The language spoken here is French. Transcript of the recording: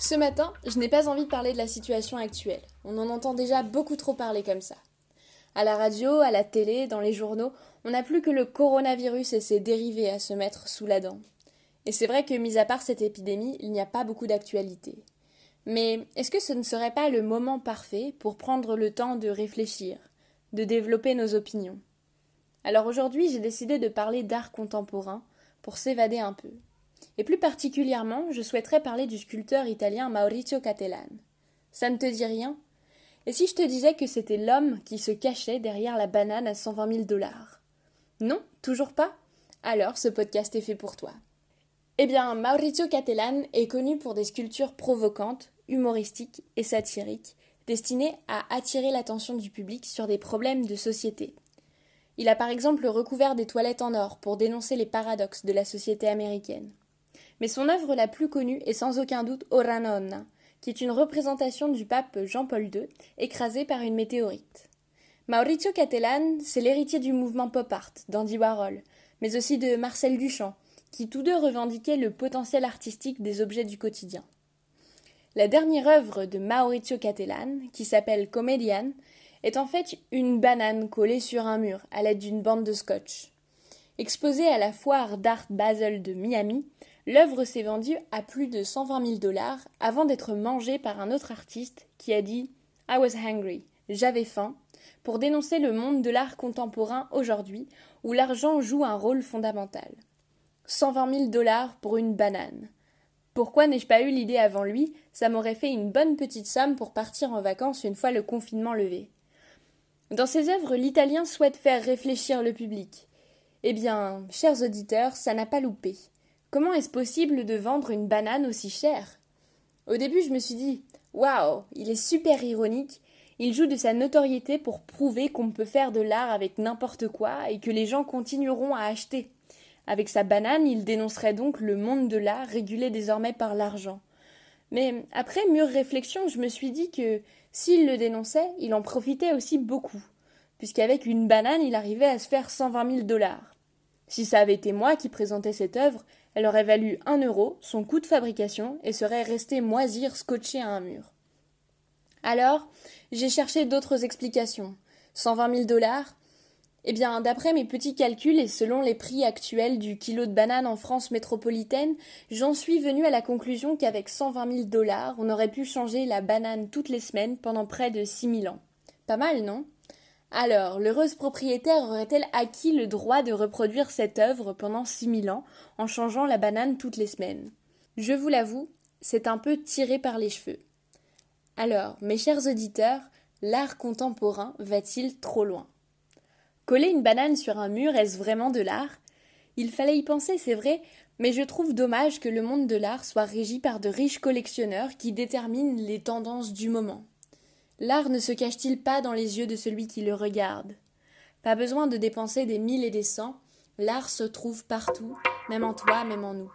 Ce matin, je n'ai pas envie de parler de la situation actuelle. On en entend déjà beaucoup trop parler comme ça. À la radio, à la télé, dans les journaux, on n'a plus que le coronavirus et ses dérivés à se mettre sous la dent. Et c'est vrai que, mis à part cette épidémie, il n'y a pas beaucoup d'actualité. Mais est-ce que ce ne serait pas le moment parfait pour prendre le temps de réfléchir, de développer nos opinions? Alors aujourd'hui, j'ai décidé de parler d'art contemporain pour s'évader un peu. Et plus particulièrement, je souhaiterais parler du sculpteur italien Maurizio Cattelan. Ça ne te dit rien? Et si je te disais que c'était l'homme qui se cachait derrière la banane à 120 000 dollars? Non Toujours pas? Alors ce podcast est fait pour toi. Eh bien, Maurizio Cattelan est connu pour des sculptures provocantes, humoristiques et satiriques, destinées à attirer l'attention du public sur des problèmes de société. Il a par exemple recouvert des toilettes en or pour dénoncer les paradoxes de la société américaine. Mais son œuvre la plus connue est sans aucun doute Ora Nonna, qui est une représentation du pape Jean-Paul II écrasé par une météorite. Maurizio Cattelan, c'est l'héritier du mouvement pop art d'Andy Warhol, mais aussi de Marcel Duchamp, qui tous deux revendiquaient le potentiel artistique des objets du quotidien. La dernière œuvre de Maurizio Cattelan, qui s'appelle Comedian, est en fait une banane collée sur un mur à l'aide d'une bande de scotch. Exposée à la foire d'art Basel de Miami, L'œuvre s'est vendue à plus de 120 000 dollars avant d'être mangée par un autre artiste qui a dit I was hungry, j'avais faim, pour dénoncer le monde de l'art contemporain aujourd'hui où l'argent joue un rôle fondamental. 120 000 dollars pour une banane. Pourquoi n'ai-je pas eu l'idée avant lui? Ça m'aurait fait une bonne petite somme pour partir en vacances une fois le confinement levé. Dans ses œuvres, l'italien souhaite faire réfléchir le public. Eh bien, chers auditeurs, ça n'a pas loupé. Comment est-ce possible de vendre une banane aussi chère? Au début, je me suis dit Waouh, il est super ironique. Il joue de sa notoriété pour prouver qu'on peut faire de l'art avec n'importe quoi et que les gens continueront à acheter. Avec sa banane, il dénoncerait donc le monde de l'art régulé désormais par l'argent. Mais après mûre réflexion, je me suis dit que s'il le dénonçait, il en profitait aussi beaucoup, puisqu'avec une banane, il arrivait à se faire cent vingt mille dollars. Si ça avait été moi qui présentais cette œuvre, elle aurait valu un euro, son coût de fabrication, et serait restée moisir scotchée à un mur. Alors, j'ai cherché d'autres explications. Cent vingt mille dollars? Eh bien, d'après mes petits calculs et selon les prix actuels du kilo de banane en France métropolitaine, j'en suis venu à la conclusion qu'avec cent vingt mille dollars, on aurait pu changer la banane toutes les semaines pendant près de six mille ans. Pas mal, non? Alors, l'heureuse propriétaire aurait-elle acquis le droit de reproduire cette œuvre pendant six mille ans en changeant la banane toutes les semaines? Je vous l'avoue, c'est un peu tiré par les cheveux. Alors, mes chers auditeurs, l'art contemporain va-t-il trop loin? Coller une banane sur un mur, est-ce vraiment de l'art? Il fallait y penser, c'est vrai, mais je trouve dommage que le monde de l'art soit régi par de riches collectionneurs qui déterminent les tendances du moment. L'art ne se cache-t-il pas dans les yeux de celui qui le regarde? Pas besoin de dépenser des mille et des cents, l'art se trouve partout, même en toi, même en nous.